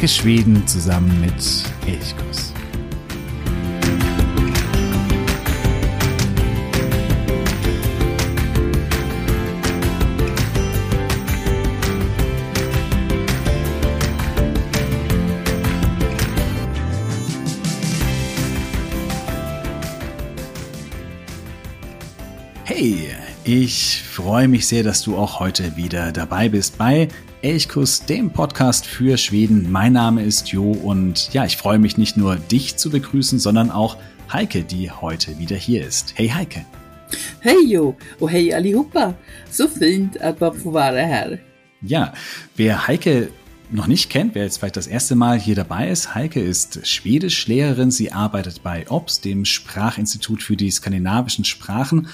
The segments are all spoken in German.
Entdecke Schweden zusammen mit Elchkuss. Hey, ich freue mich sehr, dass du auch heute wieder dabei bist bei Elchkuss, dem Podcast für Schweden. Mein Name ist Jo und ja, ich freue mich nicht nur dich zu begrüßen, sondern auch Heike, die heute wieder hier ist. Hey Heike. Hej Jo och hej allihopa! So fint att man får vara här. Ja, wer Heike noch nicht kennt, wer jetzt vielleicht das erste Mal hier dabei ist, Heike ist Schwedischlehrerin. Sie arbeitet bei OBS, dem Sprachinstitut für die skandinavischen Sprachen.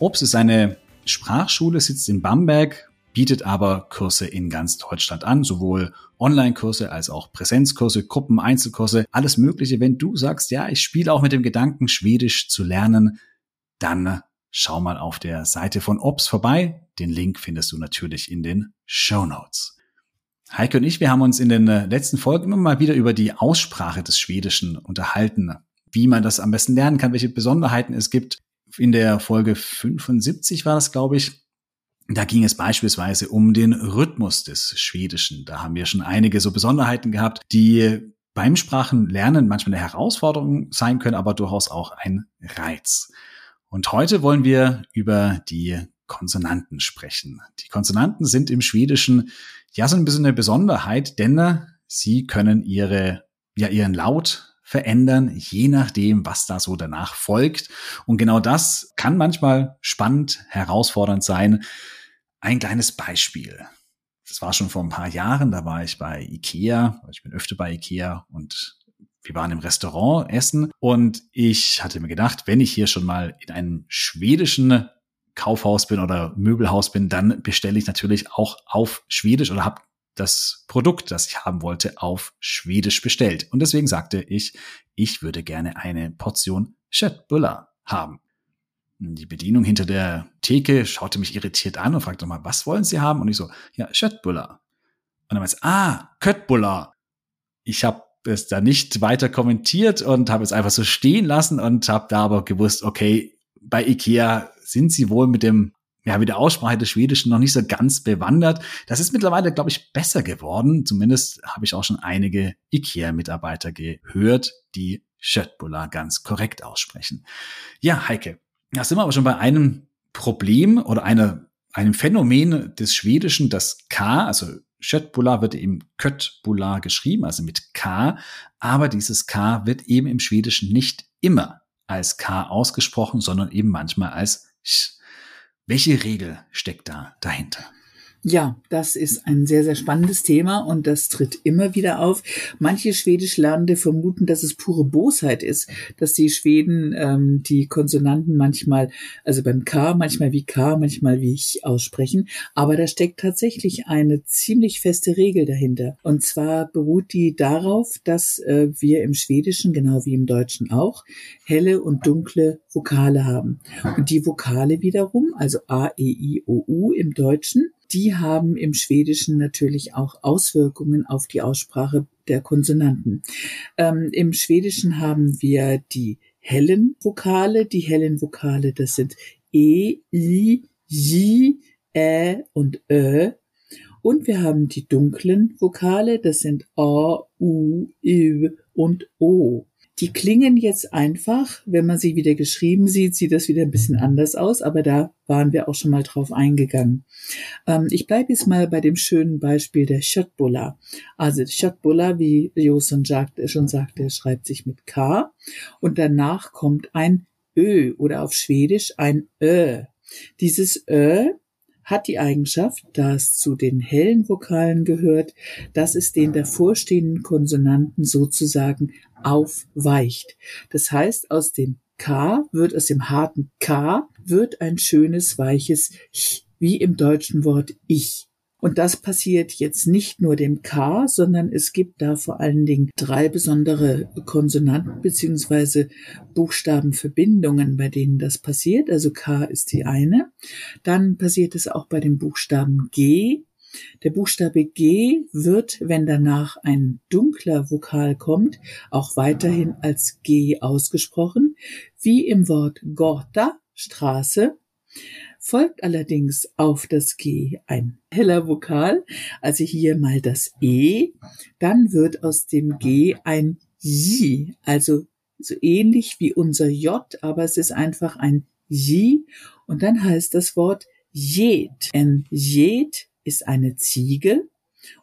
OBS ist eine Sprachschule, sitzt in Bamberg, bietet aber Kurse in ganz Deutschland an, sowohl Online-Kurse als auch Präsenzkurse, Gruppen, Einzelkurse, alles Mögliche. Wenn du sagst, ja, ich spiele auch mit dem Gedanken, Schwedisch zu lernen, dann schau mal auf der Seite von OBS vorbei. Den Link findest du natürlich in den Show Notes. Heike und ich, wir haben uns in den äh, letzten Folgen immer mal wieder über die Aussprache des Schwedischen unterhalten, wie man das am besten lernen kann, welche Besonderheiten es gibt. In der Folge 75 war das, glaube ich, da ging es beispielsweise um den Rhythmus des Schwedischen. Da haben wir schon einige so Besonderheiten gehabt, die beim Sprachenlernen manchmal eine Herausforderung sein können, aber durchaus auch ein Reiz. Und heute wollen wir über die Konsonanten sprechen. Die Konsonanten sind im Schwedischen ja so ein bisschen eine Besonderheit, denn sie können ihre, ja, ihren Laut verändern, je nachdem, was da so danach folgt. Und genau das kann manchmal spannend, herausfordernd sein. Ein kleines Beispiel. Das war schon vor ein paar Jahren, da war ich bei Ikea, ich bin öfter bei Ikea und wir waren im Restaurant essen und ich hatte mir gedacht, wenn ich hier schon mal in einem schwedischen Kaufhaus bin oder Möbelhaus bin, dann bestelle ich natürlich auch auf Schwedisch oder habe das Produkt, das ich haben wollte, auf Schwedisch bestellt. Und deswegen sagte ich, ich würde gerne eine Portion Köttbullar haben. Die Bedienung hinter der Theke schaute mich irritiert an und fragte mal, was wollen Sie haben? Und ich so, ja, Köttbullar. Und dann meinte ah, Köttbullar. Ich habe es da nicht weiter kommentiert und habe es einfach so stehen lassen und habe da aber gewusst, okay, bei Ikea sind sie wohl mit dem ja, mit der Aussprache des Schwedischen noch nicht so ganz bewandert. Das ist mittlerweile, glaube ich, besser geworden. Zumindest habe ich auch schon einige IKEA-Mitarbeiter gehört, die Schöttbula ganz korrekt aussprechen. Ja, Heike, da sind wir aber schon bei einem Problem oder einer, einem Phänomen des Schwedischen, das K, also Schöttbula wird eben Köttbula geschrieben, also mit K, aber dieses K wird eben im Schwedischen nicht immer als K ausgesprochen, sondern eben manchmal als Sch. Welche Regel steckt da dahinter? Ja, das ist ein sehr, sehr spannendes Thema und das tritt immer wieder auf. Manche Schwedischlernende vermuten, dass es pure Bosheit ist, dass die Schweden ähm, die Konsonanten manchmal, also beim K, manchmal wie K, manchmal wie ich aussprechen. Aber da steckt tatsächlich eine ziemlich feste Regel dahinter. Und zwar beruht die darauf, dass äh, wir im Schwedischen, genau wie im Deutschen auch, helle und dunkle Vokale haben. Und die Vokale wiederum, also A, E, I, O, U im Deutschen, die haben im Schwedischen natürlich auch Auswirkungen auf die Aussprache der Konsonanten. Ähm, Im Schwedischen haben wir die hellen Vokale. Die hellen Vokale, das sind E, I, J, Ä und Ö. Und wir haben die dunklen Vokale, das sind A, U, Ü und O. Die klingen jetzt einfach, wenn man sie wieder geschrieben sieht, sieht das wieder ein bisschen anders aus, aber da waren wir auch schon mal drauf eingegangen. Ähm, ich bleibe jetzt mal bei dem schönen Beispiel der Schöttbulla. Also Schöttbulla, wie sagte, schon sagte, schreibt sich mit K und danach kommt ein Ö oder auf Schwedisch ein Ö. Dieses Ö hat die Eigenschaft, da es zu den hellen Vokalen gehört, dass es den davorstehenden Konsonanten sozusagen aufweicht. Das heißt, aus dem K wird aus dem harten K wird ein schönes weiches Ch, wie im deutschen Wort ich. Und das passiert jetzt nicht nur dem K, sondern es gibt da vor allen Dingen drei besondere Konsonanten beziehungsweise Buchstabenverbindungen, bei denen das passiert. Also K ist die eine. Dann passiert es auch bei dem Buchstaben G Der Buchstabe G wird, wenn danach ein dunkler Vokal kommt, auch weiterhin als G ausgesprochen, wie im Wort Gorta, Straße, folgt allerdings auf das G ein heller Vokal, also hier mal das E, dann wird aus dem G ein J, also so ähnlich wie unser J, aber es ist einfach ein J und dann heißt das Wort Jet. Ein Jet ist eine Ziege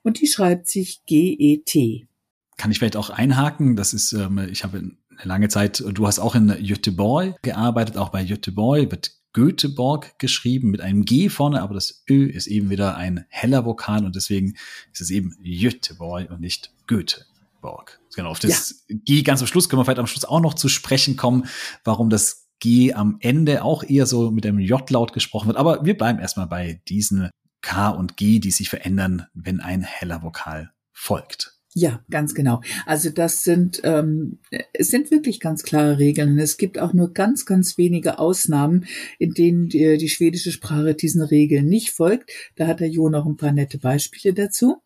und die schreibt sich G-E-T. Kann ich vielleicht auch einhaken? Das ist, ähm, ich habe eine lange Zeit, du hast auch in Göteborg gearbeitet, auch bei Göteborg wird Göteborg geschrieben mit einem G vorne, aber das Ö ist eben wieder ein heller Vokal und deswegen ist es eben Göteborg und nicht Göteborg. Genau, auf das ja. G ganz am Schluss können wir vielleicht am Schluss auch noch zu sprechen kommen, warum das G am Ende auch eher so mit einem J-Laut gesprochen wird. Aber wir bleiben erstmal bei diesen K und G, die sich verändern, wenn ein heller Vokal folgt. Ja, ganz genau. Also das sind ähm, es sind wirklich ganz klare Regeln. Es gibt auch nur ganz, ganz wenige Ausnahmen, in denen die, die schwedische Sprache diesen Regeln nicht folgt. Da hat der Jo noch ein paar nette Beispiele dazu.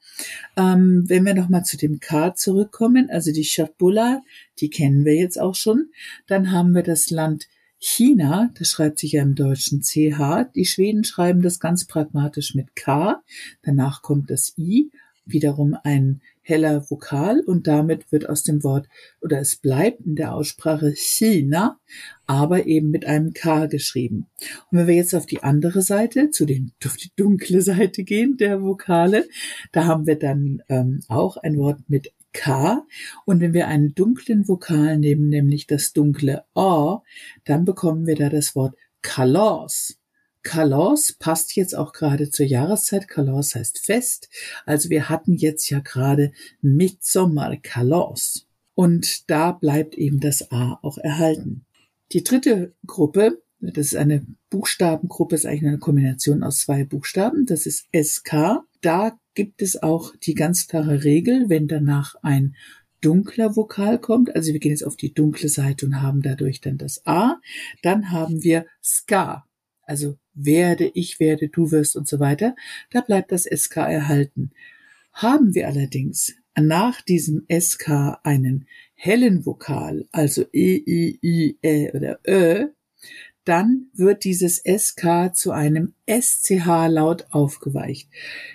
Ähm, wenn wir nochmal zu dem K zurückkommen, also die Chatbulla, die kennen wir jetzt auch schon, dann haben wir das Land China, das schreibt sich ja im Deutschen CH. Die Schweden schreiben das ganz pragmatisch mit K. Danach kommt das I, wiederum ein heller Vokal und damit wird aus dem Wort oder es bleibt in der Aussprache China, aber eben mit einem K geschrieben. Und wenn wir jetzt auf die andere Seite, zu den, auf die dunkle Seite gehen der Vokale, da haben wir dann ähm, auch ein Wort mit K. Und wenn wir einen dunklen Vokal nehmen, nämlich das dunkle O, dann bekommen wir da das Wort Kalos. Kalos passt jetzt auch gerade zur Jahreszeit. Kalos heißt Fest. Also wir hatten jetzt ja gerade Mitsommer Kalos. Und da bleibt eben das A auch erhalten. Die dritte Gruppe, das ist eine Buchstabengruppe, ist eigentlich eine Kombination aus zwei Buchstaben. Das ist SK. Da gibt es auch die ganz klare Regel, wenn danach ein dunkler Vokal kommt, also wir gehen jetzt auf die dunkle Seite und haben dadurch dann das A, dann haben wir Ska, also werde, ich werde, du wirst und so weiter, da bleibt das SK erhalten. Haben wir allerdings nach diesem SK einen hellen Vokal, also E, I, I, E oder Ö, dann wird dieses SK zu einem SCH-Laut aufgeweicht.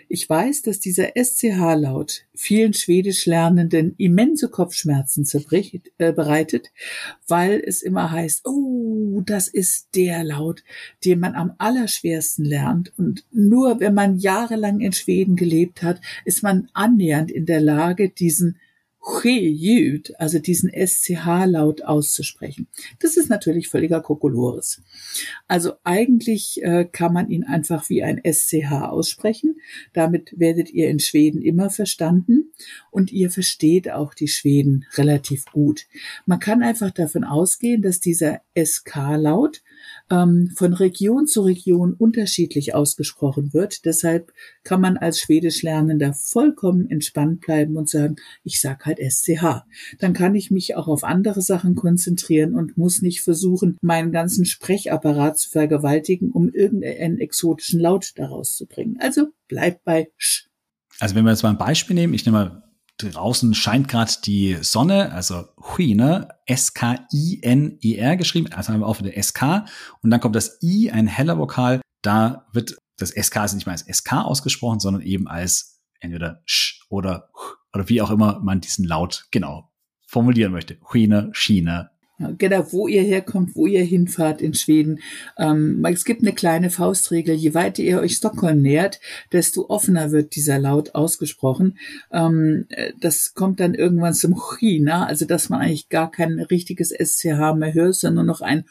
Ich weiß, dass dieser SCH-Laut vielen Schwedisch Lernenden immense Kopfschmerzen zerbricht, äh, bereitet, weil es immer heißt, oh, das ist der Laut, den man am allerschwersten lernt. Und nur wenn man jahrelang in Schweden gelebt hat, ist man annähernd in der Lage, diesen Ch-Jüd, also diesen SCH-Laut auszusprechen. Das ist natürlich völliger Kokolores. Also eigentlich äh, kann man ihn einfach wie ein SCH aussprechen. Damit werdet ihr in Schweden immer verstanden und ihr versteht auch die Schweden relativ gut. Man kann einfach davon ausgehen, dass dieser SK-Laut ähm, von Region zu Region unterschiedlich ausgesprochen wird. Deshalb kann man als Schwedischlernender vollkommen entspannt bleiben und sagen, ich sag halt SCH. Dann kann ich mich auch auf andere Sachen konzentrieren und muss nicht versuchen, meinen ganzen Sprechapparat zu vergewaltigen, um irgendeinen exotischen Laut daraus zu bringen. Also bleibt bei Sch. Also wenn wir jetzt mal ein Beispiel nehmen, ich nehme mal draußen scheint gerade die Sonne, also Huine, S-K-I-N-E-R geschrieben, also haben wir auch wieder SK und dann kommt das I, ein heller Vokal, da wird das SK ist nicht mehr als SK ausgesprochen, sondern eben als entweder Sch oder oder wie auch immer man diesen Laut genau formulieren möchte. Huine, Schiene, Genau, wo ihr herkommt, wo ihr hinfahrt in Schweden. Ähm, es gibt eine kleine Faustregel. Je weiter ihr euch Stockholm nähert, desto offener wird dieser Laut ausgesprochen. Ähm, das kommt dann irgendwann zum China, also dass man eigentlich gar kein richtiges SCH mehr hört, sondern nur noch ein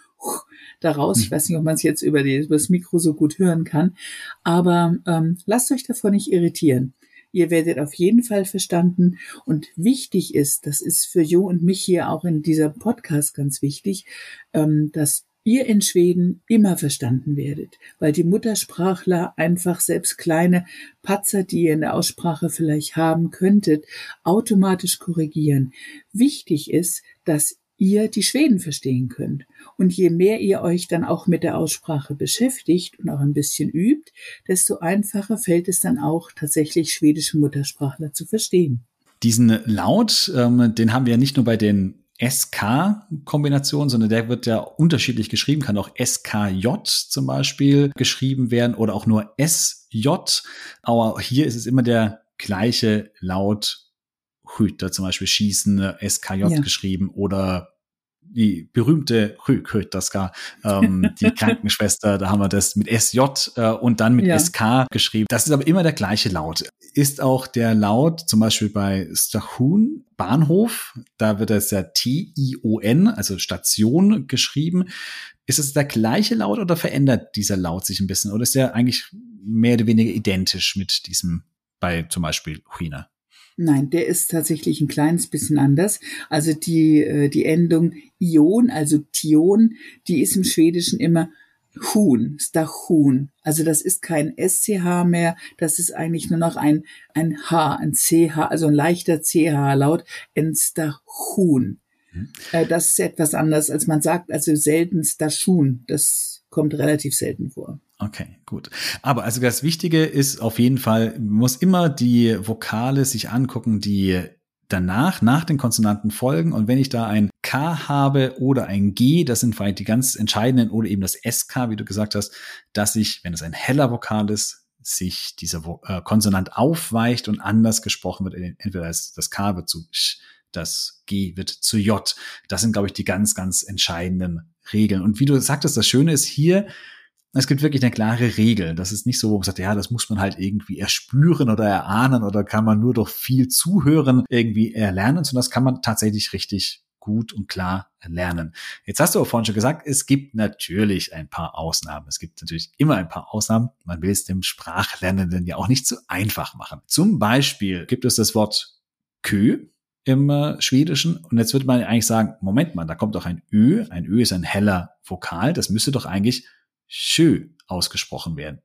daraus. Ich hm. weiß nicht, ob man es jetzt über, die, über das Mikro so gut hören kann. Aber ähm, lasst euch davon nicht irritieren. Ihr werdet auf jeden Fall verstanden. Und wichtig ist, das ist für Jo und mich hier auch in dieser Podcast ganz wichtig, ähm, dass ihr in Schweden immer verstanden werdet, weil die Muttersprachler einfach selbst kleine Patzer, die ihr in der Aussprache vielleicht haben könntet, automatisch korrigieren. Wichtig ist, dass ihr die Schweden verstehen könnt. Und je mehr ihr euch dann auch mit der Aussprache beschäftigt und auch ein bisschen übt, desto einfacher fällt es dann auch tatsächlich schwedische Muttersprachler zu verstehen. Diesen Laut, ähm, den haben wir ja nicht nur bei den SK-Kombinationen, sondern der wird ja unterschiedlich geschrieben, kann auch SKJ zum Beispiel geschrieben werden oder auch nur SJ. Aber hier ist es immer der gleiche Laut Hüter zum Beispiel schießen, SKJ ja. geschrieben oder die berühmte Rükötaska, ähm, die Krankenschwester, da haben wir das mit SJ äh, und dann mit ja. SK geschrieben. Das ist aber immer der gleiche Laut. Ist auch der Laut zum Beispiel bei Stachun Bahnhof, da wird es ja T-I-O-N, also Station geschrieben. Ist es der gleiche Laut oder verändert dieser Laut sich ein bisschen? Oder ist der eigentlich mehr oder weniger identisch mit diesem bei zum Beispiel Huina? Nein, der ist tatsächlich ein kleines bisschen anders. Also die, äh, die Endung Ion, also Tion, die ist im Schwedischen immer Huhn, Stachun. Also das ist kein SCH mehr, das ist eigentlich nur noch ein, ein H, ein CH, also ein leichter CH-Laut, ein Stachun. Mhm. Äh, das ist etwas anders, als man sagt, also selten Stachun. Das kommt relativ selten vor. Okay, gut. Aber also das Wichtige ist auf jeden Fall, man muss immer die Vokale sich angucken, die danach, nach den Konsonanten folgen. Und wenn ich da ein K habe oder ein G, das sind vielleicht die ganz entscheidenden, oder eben das SK, wie du gesagt hast, dass sich, wenn es ein heller Vokal ist, sich dieser äh, Konsonant aufweicht und anders gesprochen wird. Entweder das K wird zu Sch, das G wird zu J. Das sind, glaube ich, die ganz, ganz entscheidenden Regeln. Und wie du sagtest, das Schöne ist hier, es gibt wirklich eine klare Regel. Das ist nicht so, wo man sagt, ja, das muss man halt irgendwie erspüren oder erahnen oder kann man nur durch viel Zuhören irgendwie erlernen, sondern das kann man tatsächlich richtig gut und klar lernen. Jetzt hast du auch vorhin schon gesagt, es gibt natürlich ein paar Ausnahmen. Es gibt natürlich immer ein paar Ausnahmen. Man will es dem Sprachlernenden ja auch nicht zu einfach machen. Zum Beispiel gibt es das Wort Kö im äh, Schwedischen. Und jetzt würde man eigentlich sagen, Moment mal, da kommt doch ein Ö. Ein Ö ist ein heller Vokal. Das müsste doch eigentlich schö ausgesprochen werden.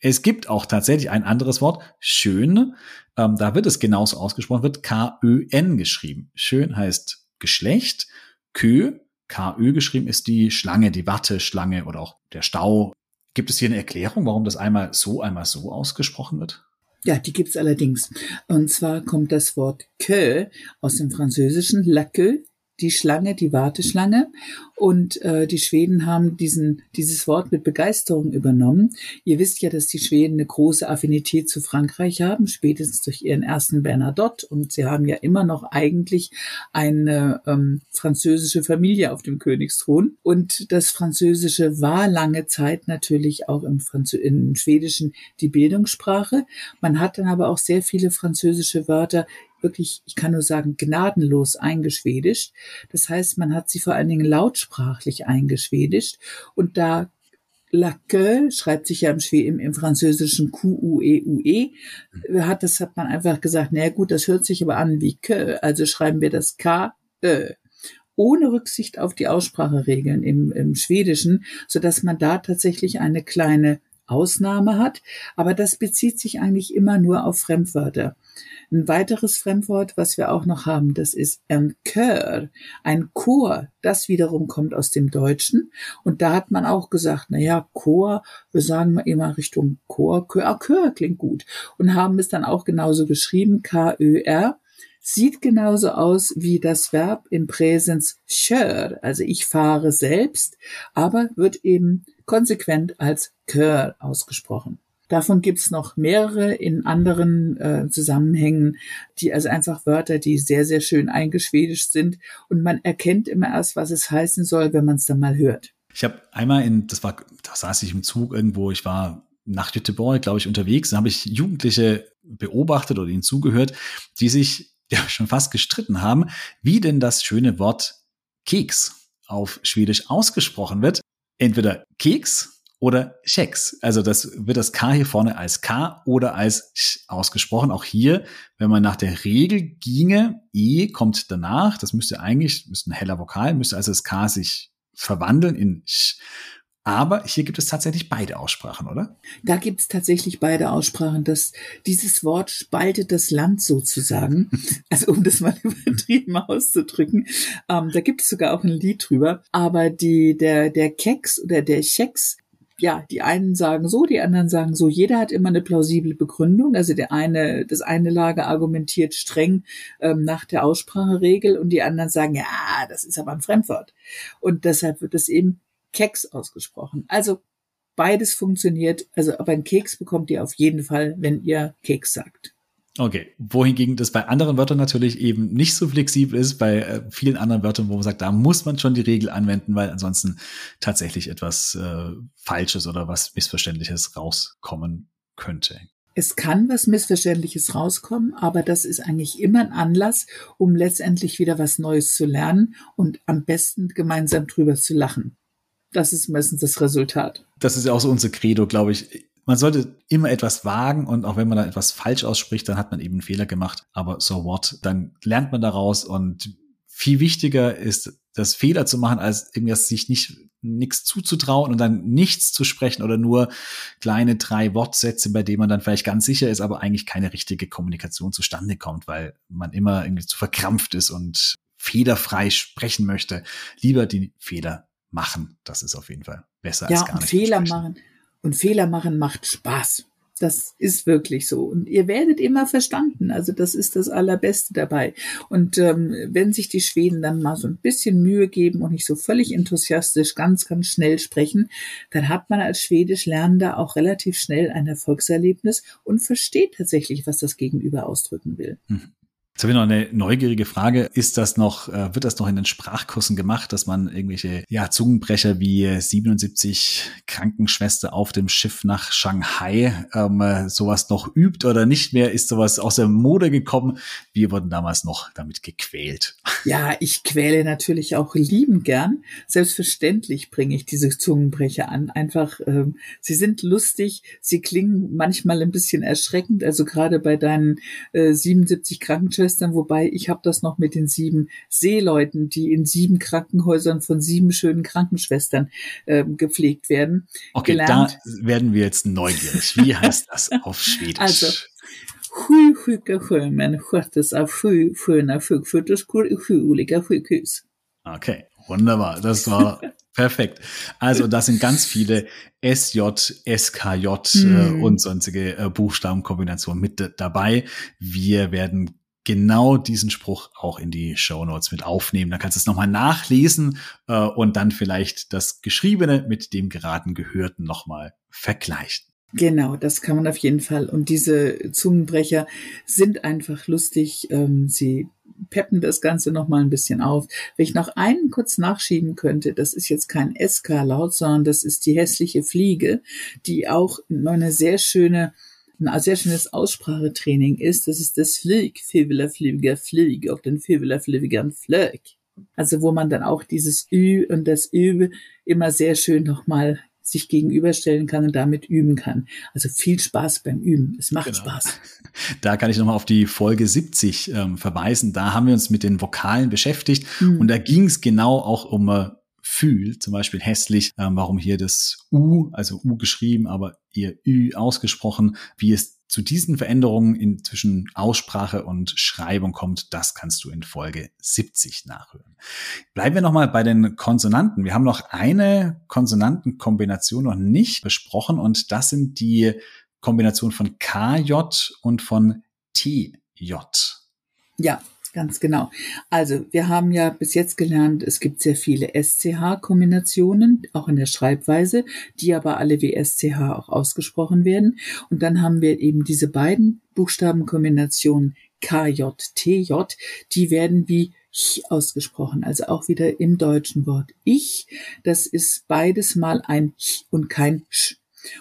Es gibt auch tatsächlich ein anderes Wort, schön. Ähm, da wird es genauso ausgesprochen, wird K-Ö-N geschrieben. Schön heißt Geschlecht. Kö, K-Ö geschrieben, ist die Schlange, die Watteschlange oder auch der Stau. Gibt es hier eine Erklärung, warum das einmal so, einmal so ausgesprochen wird? Ja, die gibt's allerdings. Und zwar kommt das Wort que aus dem Französischen, la queue, die Schlange, die Warteschlange. Und äh, die Schweden haben diesen, dieses Wort mit Begeisterung übernommen. Ihr wisst ja, dass die Schweden eine große Affinität zu Frankreich haben, spätestens durch ihren ersten Bernadotte. Und sie haben ja immer noch eigentlich eine ähm, französische Familie auf dem Königsthron. Und das Französische war lange Zeit natürlich auch im, Franzö im Schwedischen die Bildungssprache. Man hat dann aber auch sehr viele französische Wörter wirklich, ich kann nur sagen, gnadenlos eingeschwedischt. Das heißt, man hat sie vor allen Dingen lautsprachlich eingeschwedischt und da La queue schreibt sich ja im, im, im Französischen Q-U-E-U-E. -E. Hat, das hat man einfach gesagt, na gut, das hört sich aber an wie que, also schreiben wir das K-Ö. Ohne Rücksicht auf die Ausspracheregeln im, im Schwedischen, so dass man da tatsächlich eine kleine Ausnahme hat. Aber das bezieht sich eigentlich immer nur auf Fremdwörter. Ein weiteres Fremdwort, was wir auch noch haben, das ist ein Chör, ein Chor. Das wiederum kommt aus dem Deutschen. Und da hat man auch gesagt, na ja, Chor, wir sagen immer Richtung Chor, Chör, ah, Chör klingt gut. Und haben es dann auch genauso geschrieben, K-Ö-R sieht genauso aus wie das Verb im Präsens kör, also ich fahre selbst, aber wird eben konsequent als kör ausgesprochen. Davon gibt's noch mehrere in anderen äh, Zusammenhängen, die also einfach Wörter, die sehr, sehr schön eingeschwedischt sind. Und man erkennt immer erst, was es heißen soll, wenn man es dann mal hört. Ich habe einmal in, das war, da saß ich im Zug irgendwo, ich war nach Göteborg, glaube ich, unterwegs, da habe ich Jugendliche beobachtet oder ihnen zugehört, die sich ja schon fast gestritten haben, wie denn das schöne Wort Keks auf Schwedisch ausgesprochen wird. Entweder Keks oder Checks. Also das wird das K hier vorne als K oder als Sch ausgesprochen. Auch hier, wenn man nach der Regel ginge, E kommt danach. Das müsste eigentlich, müsste ein heller Vokal, müsste also das K sich verwandeln in Sch. Aber hier gibt es tatsächlich beide Aussprachen, oder? Da gibt es tatsächlich beide Aussprachen. Das, dieses Wort spaltet das Land sozusagen. Also um das mal übertrieben auszudrücken. Ähm, da gibt es sogar auch ein Lied drüber. Aber die, der, der Keks oder der Checks ja, die einen sagen so, die anderen sagen so. Jeder hat immer eine plausible Begründung. Also der eine, das eine Lager argumentiert streng ähm, nach der Ausspracheregel und die anderen sagen, ja, das ist aber ein Fremdwort. Und deshalb wird es eben Keks ausgesprochen. Also beides funktioniert. Also aber einen Keks bekommt ihr auf jeden Fall, wenn ihr Keks sagt. Okay, wohingegen das bei anderen Wörtern natürlich eben nicht so flexibel ist, bei äh, vielen anderen Wörtern, wo man sagt, da muss man schon die Regel anwenden, weil ansonsten tatsächlich etwas äh, Falsches oder was Missverständliches rauskommen könnte. Es kann was Missverständliches rauskommen, aber das ist eigentlich immer ein Anlass, um letztendlich wieder was Neues zu lernen und am besten gemeinsam drüber zu lachen. Das ist meistens das Resultat. Das ist ja auch so unser Credo, glaube ich man sollte immer etwas wagen und auch wenn man dann etwas falsch ausspricht, dann hat man eben einen Fehler gemacht. Aber so what? Dann lernt man daraus und viel wichtiger ist, das Fehler zu machen, als irgendwas sich nicht nichts zuzutrauen und dann nichts zu sprechen oder nur kleine drei Wortsätze, bei denen man dann vielleicht ganz sicher ist, aber eigentlich keine richtige Kommunikation zustande kommt, weil man immer irgendwie zu verkrampft ist und fehlerfrei sprechen möchte. Lieber die Fehler machen. Das ist auf jeden Fall besser ja, als gar nicht. Fehler machen. Und Fehler machen macht Spaß. Das ist wirklich so. Und ihr werdet immer verstanden. Also das ist das Allerbeste dabei. Und ähm, wenn sich die Schweden dann mal so ein bisschen Mühe geben und nicht so völlig enthusiastisch ganz, ganz schnell sprechen, dann hat man als Schwedisch Lernender auch relativ schnell ein Erfolgserlebnis und versteht tatsächlich, was das Gegenüber ausdrücken will. Mhm. Jetzt habe ich noch eine neugierige Frage. Ist das noch, äh, wird das noch in den Sprachkursen gemacht, dass man irgendwelche ja, Zungenbrecher wie 77 Krankenschwester auf dem Schiff nach Shanghai ähm, äh, sowas noch übt oder nicht mehr? Ist sowas aus der Mode gekommen? Wir wurden damals noch damit gequält. Ja, ich quäle natürlich auch lieben gern. Selbstverständlich bringe ich diese Zungenbrecher an. Einfach, ähm, sie sind lustig, sie klingen manchmal ein bisschen erschreckend. Also gerade bei deinen äh, 77 Krankenschwestern wobei ich habe das noch mit den sieben Seeleuten, die in sieben Krankenhäusern von sieben schönen Krankenschwestern äh, gepflegt werden. Okay, gelernt. da werden wir jetzt neugierig. Wie heißt das auf Schwedisch? Also, Sju sjuka sjömän sköttes av sju sköna sjuksköterskor i sju olika sjukhus. Okay, wunderbar. Das war perfekt. Also da sind ganz viele SJ, SKJ äh, und sonstige äh, Buchstabenkombinationen mit dabei. Wir werden genau diesen Spruch auch in die Show Notes mit aufnehmen. Da kannst du es nochmal nachlesen äh, und dann vielleicht das Geschriebene mit dem geraten Gehörten nochmal vergleichen. Genau, das kann man auf jeden Fall. Und diese Zungenbrecher sind einfach lustig. Ähm, sie peppen das Ganze nochmal ein bisschen auf. Wenn ich noch einen kurz nachschieben könnte, das ist jetzt kein SK-Laut, sondern das ist die hässliche Fliege, die auch eine sehr schöne ein sehr schönes Aussprachetraining ist, das ist das Flieg, Fibula, Fliege, Flieg, auf den Fibula, Fliegern, Flöck. Also wo man dann auch dieses Ü und das Ü immer sehr schön nochmal sich gegenüberstellen kann und damit üben kann. Also viel Spaß beim Üben. Es macht genau. Spaß. Da kann ich nochmal auf die Folge 70 ähm, verweisen. Da haben wir uns mit den Vokalen beschäftigt mhm. und da ging es genau auch um äh, Fühl, zum Beispiel hässlich, ähm, warum hier das U, also U geschrieben, aber ihr Ü ausgesprochen, wie es zu diesen Veränderungen in zwischen Aussprache und Schreibung kommt, das kannst du in Folge 70 nachhören. Bleiben wir nochmal bei den Konsonanten. Wir haben noch eine Konsonantenkombination noch nicht besprochen und das sind die Kombination von KJ und von TJ. Ja, Ganz genau. Also wir haben ja bis jetzt gelernt, es gibt sehr viele SCH-Kombinationen, auch in der Schreibweise, die aber alle wie SCH auch ausgesprochen werden. Und dann haben wir eben diese beiden Buchstabenkombinationen KJ, TJ, die werden wie ich ausgesprochen, also auch wieder im deutschen Wort ich. Das ist beides mal ein ch und kein sch.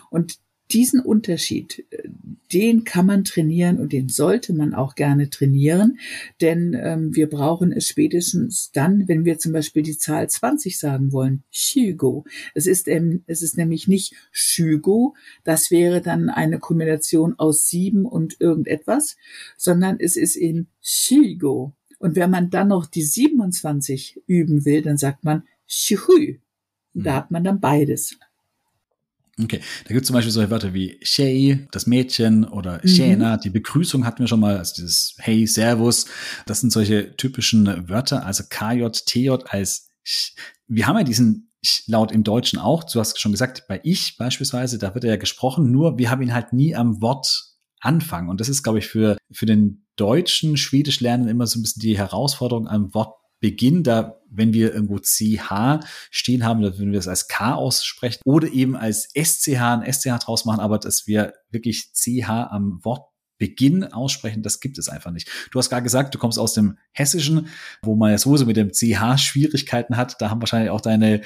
Und diesen Unterschied, den kann man trainieren und den sollte man auch gerne trainieren, denn ähm, wir brauchen es spätestens dann, wenn wir zum Beispiel die Zahl 20 sagen wollen, Shygo. Es ist, ähm, es ist nämlich nicht Shygo, das wäre dann eine Kombination aus sieben und irgendetwas, sondern es ist in Shygo. Und wenn man dann noch die 27 üben will, dann sagt man Shihü. Da mhm. hat man dann beides. Okay, da gibt es zum Beispiel solche Wörter wie Shay, das Mädchen oder mhm. die Begrüßung hatten wir schon mal, also dieses Hey, Servus. Das sind solche typischen Wörter, also KJ, TJ als wir haben ja diesen Laut im Deutschen auch. Du hast schon gesagt, bei ich beispielsweise, da wird er ja gesprochen, nur wir haben ihn halt nie am Wort Anfang. Und das ist, glaube ich, für, für den deutschen Schwedisch lernen immer so ein bisschen die Herausforderung am Wort Beginn, da, wenn wir irgendwo CH stehen haben, wenn wir es als K aussprechen oder eben als SCH ein SCH draus machen, aber dass wir wirklich CH am Wort Beginn aussprechen, das gibt es einfach nicht. Du hast gerade gesagt, du kommst aus dem Hessischen, wo man ja sowieso mit dem CH Schwierigkeiten hat. Da haben wahrscheinlich auch deine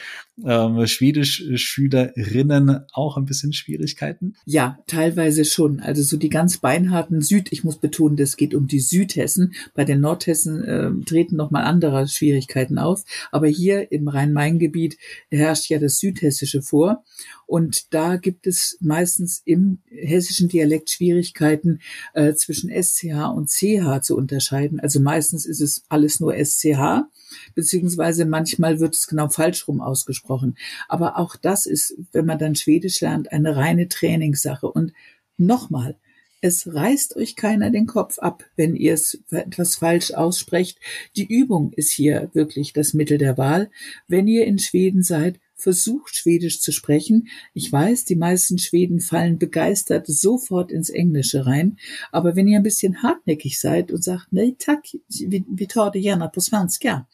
ähm, Schwedisch-Schülerinnen auch ein bisschen Schwierigkeiten. Ja, teilweise schon. Also so die ganz beinharten Süd, ich muss betonen, das geht um die Südhessen. Bei den Nordhessen äh, treten nochmal andere Schwierigkeiten auf. Aber hier im Rhein-Main-Gebiet herrscht ja das Südhessische vor. Und da gibt es meistens im hessischen Dialekt Schwierigkeiten äh, zwischen SCH und CH zu unterscheiden. Also meistens ist es alles nur SCH, beziehungsweise manchmal wird es genau falsch rum ausgesprochen. Aber auch das ist, wenn man dann Schwedisch lernt, eine reine Trainingssache. Und nochmal, es reißt euch keiner den Kopf ab, wenn ihr es etwas falsch aussprecht. Die Übung ist hier wirklich das Mittel der Wahl. Wenn ihr in Schweden seid, versucht, Schwedisch zu sprechen. Ich weiß, die meisten Schweden fallen begeistert sofort ins Englische rein. Aber wenn ihr ein bisschen hartnäckig seid und sagt, nee, tack, vi tar det gärna på svenska,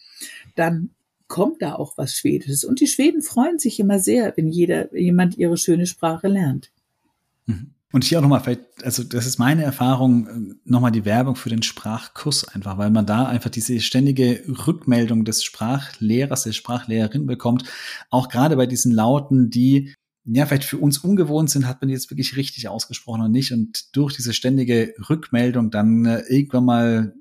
dann kommt da auch was Schwedisches. Und die Schweden freuen sich immer sehr, wenn jeder, jemand ihre schöne Sprache lernt. Mhm. Und hier auch nochmal, vielleicht, also das ist meine Erfahrung, äh, nochmal die Werbung für den Sprachkurs einfach, weil man da einfach diese ständige Rückmeldung des Sprachlehrers, der Sprachlehrerin bekommt. Auch gerade bei diesen Lauten, die ja, vielleicht für uns ungewohnt sind, hat man jetzt wirklich richtig ausgesprochen oder nicht. Und durch diese ständige Rückmeldung dann äh, irgendwann mal,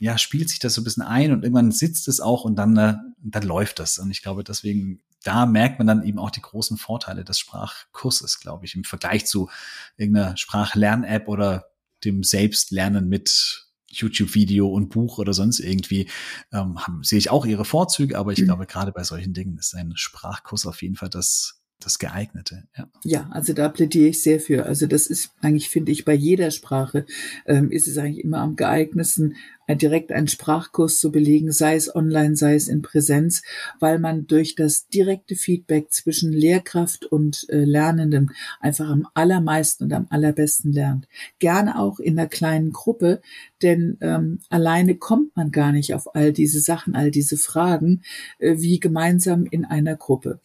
ja, spielt sich das so ein bisschen ein und irgendwann sitzt es auch und dann, äh, dann läuft das. Und ich glaube, deswegen da merkt man dann eben auch die großen Vorteile des Sprachkurses, glaube ich, im Vergleich zu irgendeiner Sprachlern-App oder dem Selbstlernen mit YouTube-Video und Buch oder sonst irgendwie, ähm, haben, sehe ich auch ihre Vorzüge, aber ich mhm. glaube, gerade bei solchen Dingen ist ein Sprachkurs auf jeden Fall das das geeignete. Ja. ja, also da plädiere ich sehr für. Also das ist eigentlich, finde ich, bei jeder Sprache ähm, ist es eigentlich immer am geeignetsten, äh, direkt einen Sprachkurs zu belegen, sei es online, sei es in Präsenz, weil man durch das direkte Feedback zwischen Lehrkraft und äh, Lernendem einfach am allermeisten und am allerbesten lernt. Gerne auch in einer kleinen Gruppe, denn ähm, alleine kommt man gar nicht auf all diese Sachen, all diese Fragen, äh, wie gemeinsam in einer Gruppe.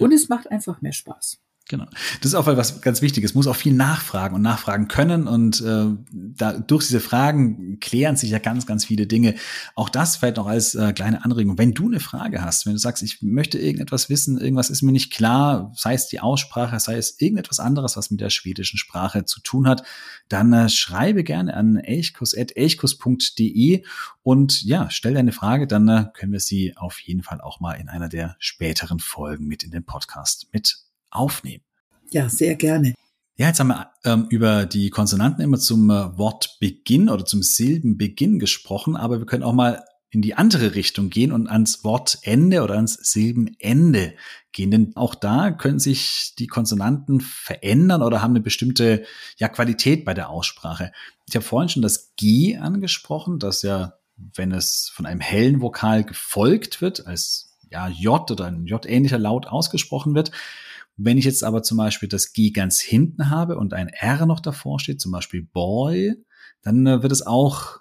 Und es macht einfach mehr Spaß. Genau. Das ist auch was ganz Wichtiges. Muss auch viel nachfragen und nachfragen können. Und äh, da, durch diese Fragen klären sich ja ganz, ganz viele Dinge. Auch das vielleicht noch als äh, kleine Anregung. Wenn du eine Frage hast, wenn du sagst, ich möchte irgendetwas wissen, irgendwas ist mir nicht klar, sei es die Aussprache, sei es irgendetwas anderes, was mit der schwedischen Sprache zu tun hat, dann äh, schreibe gerne an elchkus.elchkus.de und ja, stell deine Frage, dann äh, können wir sie auf jeden Fall auch mal in einer der späteren Folgen mit in den Podcast mit aufnehmen. Ja, sehr gerne. Ja, jetzt haben wir ähm, über die Konsonanten immer zum äh, Wortbeginn oder zum Silbenbeginn gesprochen, aber wir können auch mal in die andere Richtung gehen und ans Wortende oder ans Silbenende gehen. Denn auch da können sich die Konsonanten verändern oder haben eine bestimmte ja, Qualität bei der Aussprache. Ich habe vorhin schon das G angesprochen, das ja, wenn es von einem hellen Vokal gefolgt wird, als ja, J oder ein J-ähnlicher Laut ausgesprochen wird, wenn ich jetzt aber zum Beispiel das G ganz hinten habe und ein R noch davor steht, zum Beispiel Boy, dann äh, wird es auch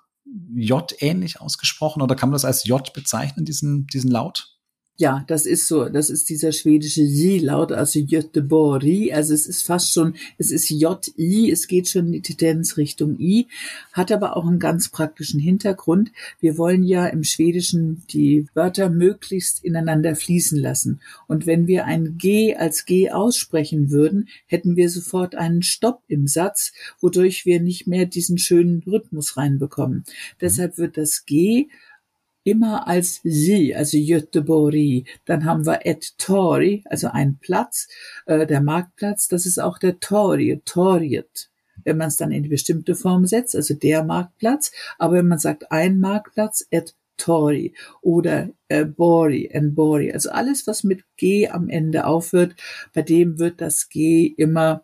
J-ähnlich ausgesprochen oder kann man das als J bezeichnen, diesen, diesen Laut? Ja, das ist so. Das ist dieser schwedische J-Laut, also Göteborg. Also es ist fast schon, es ist J-I, es geht schon in die Tendenz Richtung I, hat aber auch einen ganz praktischen Hintergrund. Wir wollen ja im Schwedischen die Wörter möglichst ineinander fließen lassen. Und wenn wir ein G als G aussprechen würden, hätten wir sofort einen Stopp im Satz, wodurch wir nicht mehr diesen schönen Rhythmus reinbekommen. Deshalb wird das G immer als sie, also Göteborg. Dann haben wir et Tori, also ein Platz, äh, der Marktplatz. Das ist auch der Tori, Toriet. Wenn man es dann in die bestimmte Form setzt, also der Marktplatz. Aber wenn man sagt ein Marktplatz, et Tori oder äh, Bori and Bori. Also alles, was mit G am Ende aufhört, bei dem wird das G immer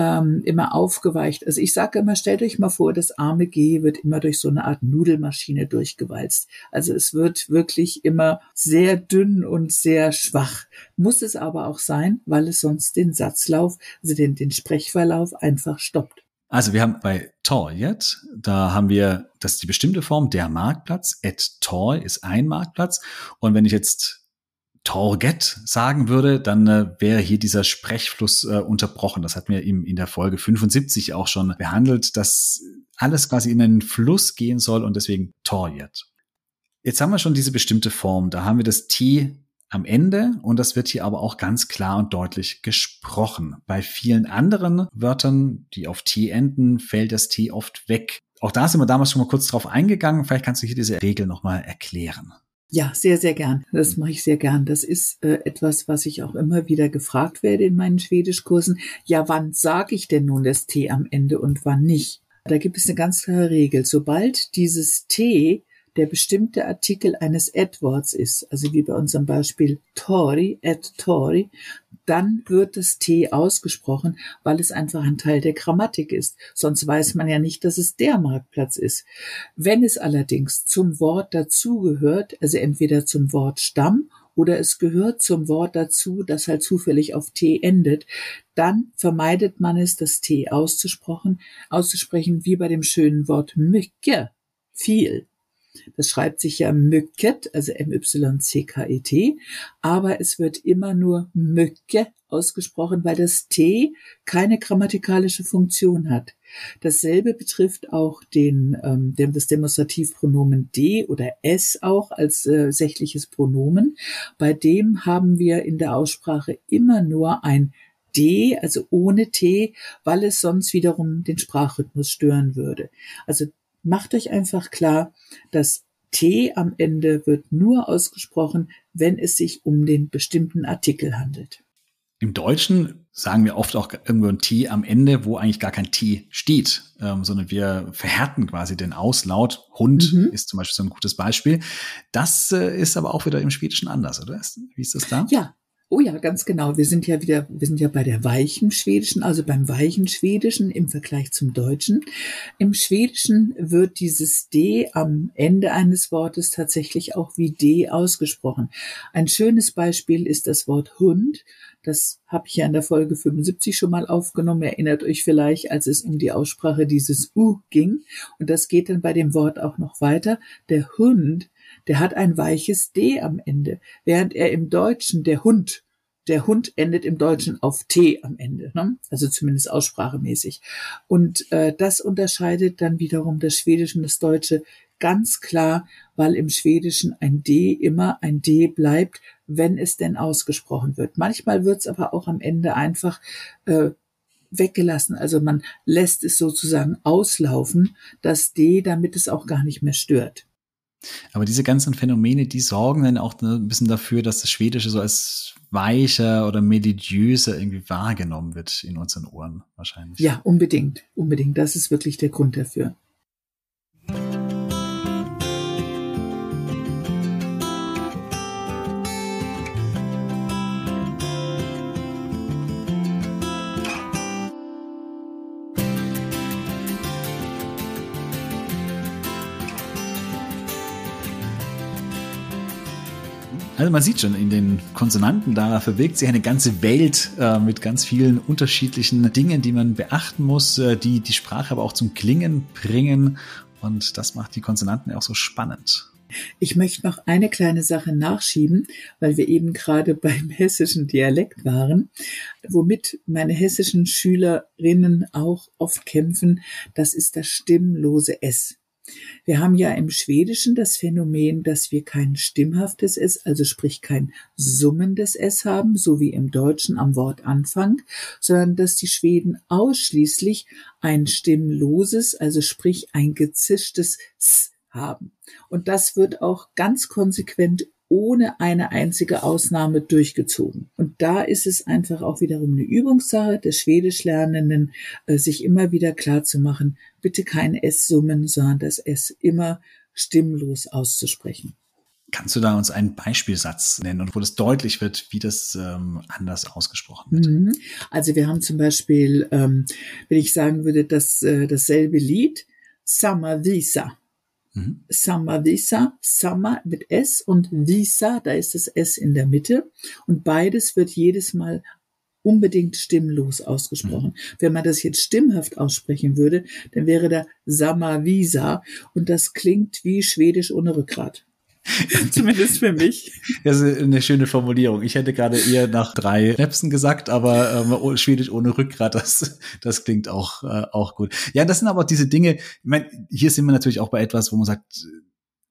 ähm, immer aufgeweicht. Also ich sage immer, stellt euch mal vor, das arme G wird immer durch so eine Art Nudelmaschine durchgewalzt. Also es wird wirklich immer sehr dünn und sehr schwach. Muss es aber auch sein, weil es sonst den Satzlauf, also den, den Sprechverlauf einfach stoppt. Also wir haben bei Toy jetzt, da haben wir, das ist die bestimmte Form, der Marktplatz. At Toy ist ein Marktplatz. Und wenn ich jetzt Torget sagen würde, dann äh, wäre hier dieser Sprechfluss äh, unterbrochen. Das hatten wir ihm in der Folge 75 auch schon behandelt, dass alles quasi in einen Fluss gehen soll und deswegen Torjet. Jetzt haben wir schon diese bestimmte Form. Da haben wir das T am Ende und das wird hier aber auch ganz klar und deutlich gesprochen. Bei vielen anderen Wörtern, die auf T enden, fällt das T oft weg. Auch da sind wir damals schon mal kurz drauf eingegangen. Vielleicht kannst du hier diese Regel nochmal erklären. Ja, sehr, sehr gern. Das mache ich sehr gern. Das ist äh, etwas, was ich auch immer wieder gefragt werde in meinen Schwedischkursen. Ja, wann sage ich denn nun das T am Ende und wann nicht? Da gibt es eine ganz klare Regel. Sobald dieses T der bestimmte Artikel eines Adwords ist, also wie bei unserem Beispiel Tori, at Tori, dann wird das T ausgesprochen, weil es einfach ein Teil der Grammatik ist. Sonst weiß man ja nicht, dass es der Marktplatz ist. Wenn es allerdings zum Wort dazugehört, also entweder zum Wort Stamm oder es gehört zum Wort dazu, das halt zufällig auf T endet, dann vermeidet man es, das T auszusprechen, auszusprechen wie bei dem schönen Wort mücke, viel. Das schreibt sich ja Mücket, also M-Y-C-K-E-T, aber es wird immer nur Mücke ausgesprochen, weil das T keine grammatikalische Funktion hat. Dasselbe betrifft auch den, ähm, das Demonstrativpronomen D oder S auch als äh, sächliches Pronomen. Bei dem haben wir in der Aussprache immer nur ein D, also ohne T, weil es sonst wiederum den Sprachrhythmus stören würde. Also macht euch einfach klar, das T am Ende wird nur ausgesprochen, wenn es sich um den bestimmten Artikel handelt. Im Deutschen sagen wir oft auch irgendwo ein T am Ende, wo eigentlich gar kein T steht, ähm, sondern wir verhärten quasi den Auslaut. Hund mhm. ist zum Beispiel so ein gutes Beispiel. Das äh, ist aber auch wieder im Schwedischen anders, oder? Wie ist das da? Ja, Oh ja, ganz genau. Wir sind ja wieder, wir sind ja bei der weichen Schwedischen, also beim weichen Schwedischen im Vergleich zum Deutschen. Im Schwedischen wird dieses D am Ende eines Wortes tatsächlich auch wie D ausgesprochen. Ein schönes Beispiel ist das Wort Hund. Das habe ich ja in der Folge 75 schon mal aufgenommen. Erinnert euch vielleicht, als es um die Aussprache dieses U ging. Und das geht dann bei dem Wort auch noch weiter. Der Hund der hat ein weiches D am Ende, während er im Deutschen der Hund der Hund endet im Deutschen auf T am Ende, ne? also zumindest aussprachemäßig. Und äh, das unterscheidet dann wiederum das Schwedische und das Deutsche ganz klar, weil im Schwedischen ein D immer ein D bleibt, wenn es denn ausgesprochen wird. Manchmal wird es aber auch am Ende einfach äh, weggelassen. Also man lässt es sozusagen auslaufen, das D, damit es auch gar nicht mehr stört. Aber diese ganzen Phänomene, die sorgen dann auch ein bisschen dafür, dass das Schwedische so als weicher oder mediöser irgendwie wahrgenommen wird in unseren Ohren wahrscheinlich. Ja, unbedingt, unbedingt. Das ist wirklich der Grund dafür. Also man sieht schon, in den Konsonanten, da bewegt sich eine ganze Welt äh, mit ganz vielen unterschiedlichen Dingen, die man beachten muss, äh, die die Sprache aber auch zum Klingen bringen. Und das macht die Konsonanten auch so spannend. Ich möchte noch eine kleine Sache nachschieben, weil wir eben gerade beim hessischen Dialekt waren, womit meine hessischen Schülerinnen auch oft kämpfen. Das ist das stimmlose S. Wir haben ja im Schwedischen das Phänomen, dass wir kein stimmhaftes S, also sprich kein summendes S haben, so wie im Deutschen am Wortanfang, sondern dass die Schweden ausschließlich ein stimmloses, also sprich ein gezischtes S haben. Und das wird auch ganz konsequent ohne eine einzige Ausnahme durchgezogen. Und da ist es einfach auch wiederum eine Übungssache des Schwedischlernenden, äh, sich immer wieder klar zu machen, bitte kein S summen, sondern das S immer stimmlos auszusprechen. Kannst du da uns einen Beispielsatz nennen und wo das deutlich wird, wie das ähm, anders ausgesprochen wird? Mhm. Also wir haben zum Beispiel, ähm, wenn ich sagen würde, dass äh, dasselbe Lied, Summer Visa. Mhm. Summer Visa, Summer mit S und Visa, da ist das S in der Mitte. Und beides wird jedes Mal unbedingt stimmlos ausgesprochen. Mhm. Wenn man das jetzt stimmhaft aussprechen würde, dann wäre da Samavisa und das klingt wie Schwedisch ohne Rückgrat. Zumindest für mich. Das ist eine schöne Formulierung. Ich hätte gerade eher nach drei Schnäpsen gesagt, aber ähm, Schwedisch ohne Rückgrat, das, das klingt auch, äh, auch gut. Ja, das sind aber diese Dinge, ich meine, hier sind wir natürlich auch bei etwas, wo man sagt,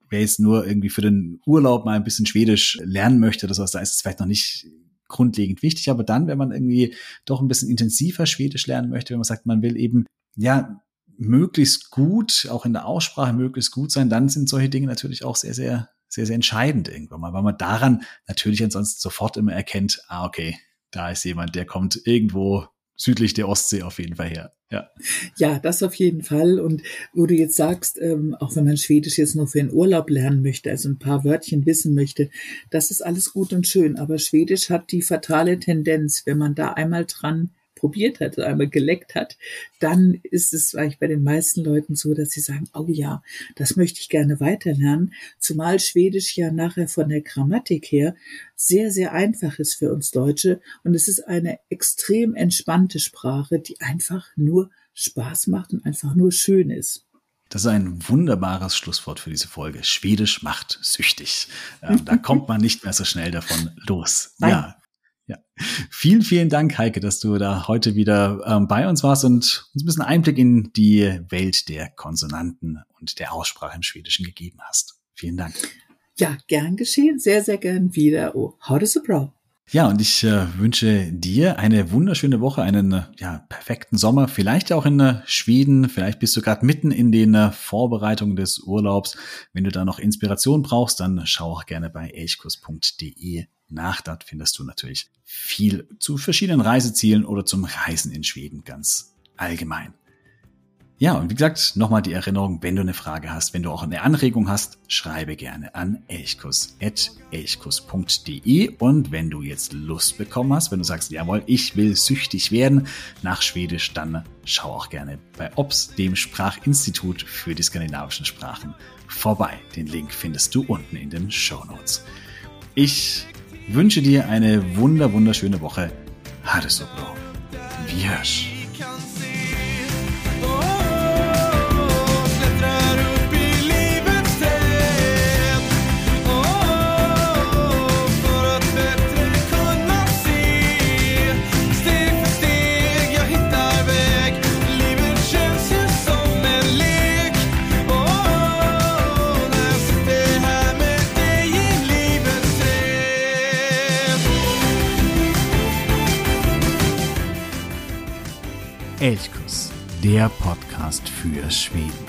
wer jetzt nur irgendwie für den Urlaub mal ein bisschen Schwedisch lernen möchte, das was, da ist es vielleicht noch nicht grundlegend wichtig, aber dann, wenn man irgendwie doch ein bisschen intensiver Schwedisch lernen möchte, wenn man sagt, man will eben, ja, möglichst gut, auch in der Aussprache möglichst gut sein, dann sind solche Dinge natürlich auch sehr, sehr sehr, sehr entscheidend irgendwann mal, weil man daran natürlich ansonsten sofort immer erkennt, ah, okay, da ist jemand, der kommt irgendwo südlich der Ostsee auf jeden Fall her. Ja. ja, das auf jeden Fall. Und wo du jetzt sagst, ähm, auch wenn man Schwedisch jetzt nur für den Urlaub lernen möchte, also ein paar Wörtchen wissen möchte, das ist alles gut und schön. Aber Schwedisch hat die fatale Tendenz, wenn man da einmal dran probiert hat, einmal geleckt hat, dann ist es eigentlich bei den meisten Leuten so, dass sie sagen, oh ja, das möchte ich gerne weiterlernen, zumal Schwedisch ja nachher von der Grammatik her sehr, sehr einfach ist für uns Deutsche und es ist eine extrem entspannte Sprache, die einfach nur Spaß macht und einfach nur schön ist. Das ist ein wunderbares Schlusswort für diese Folge. Schwedisch macht süchtig. Ähm, da kommt man nicht mehr so schnell davon los. Nein. Ja, ja. Vielen, vielen Dank, Heike, dass du da heute wieder ähm, bei uns warst und uns ein bisschen Einblick in die Welt der Konsonanten und der Aussprache im Schwedischen gegeben hast. Vielen Dank. Ja, gern geschehen, sehr, sehr gern wieder. Oh, how does it bro? Ja, und ich äh, wünsche dir eine wunderschöne Woche, einen äh, ja, perfekten Sommer, vielleicht auch in äh, Schweden, vielleicht bist du gerade mitten in den äh, Vorbereitungen des Urlaubs. Wenn du da noch Inspiration brauchst, dann schau auch gerne bei elchkurs.de nach. Dort findest du natürlich viel zu verschiedenen Reisezielen oder zum Reisen in Schweden ganz allgemein. Ja, und wie gesagt, nochmal die Erinnerung, wenn du eine Frage hast, wenn du auch eine Anregung hast, schreibe gerne an elchkus.elchkus.de und wenn du jetzt Lust bekommen hast, wenn du sagst, jawohl, ich will süchtig werden nach Schwedisch, dann schau auch gerne bei OBS, dem Sprachinstitut für die skandinavischen Sprachen, vorbei. Den Link findest du unten in den Show Notes. Ich wünsche dir eine wunder, wunderschöne Woche. Ha det så bra. Vi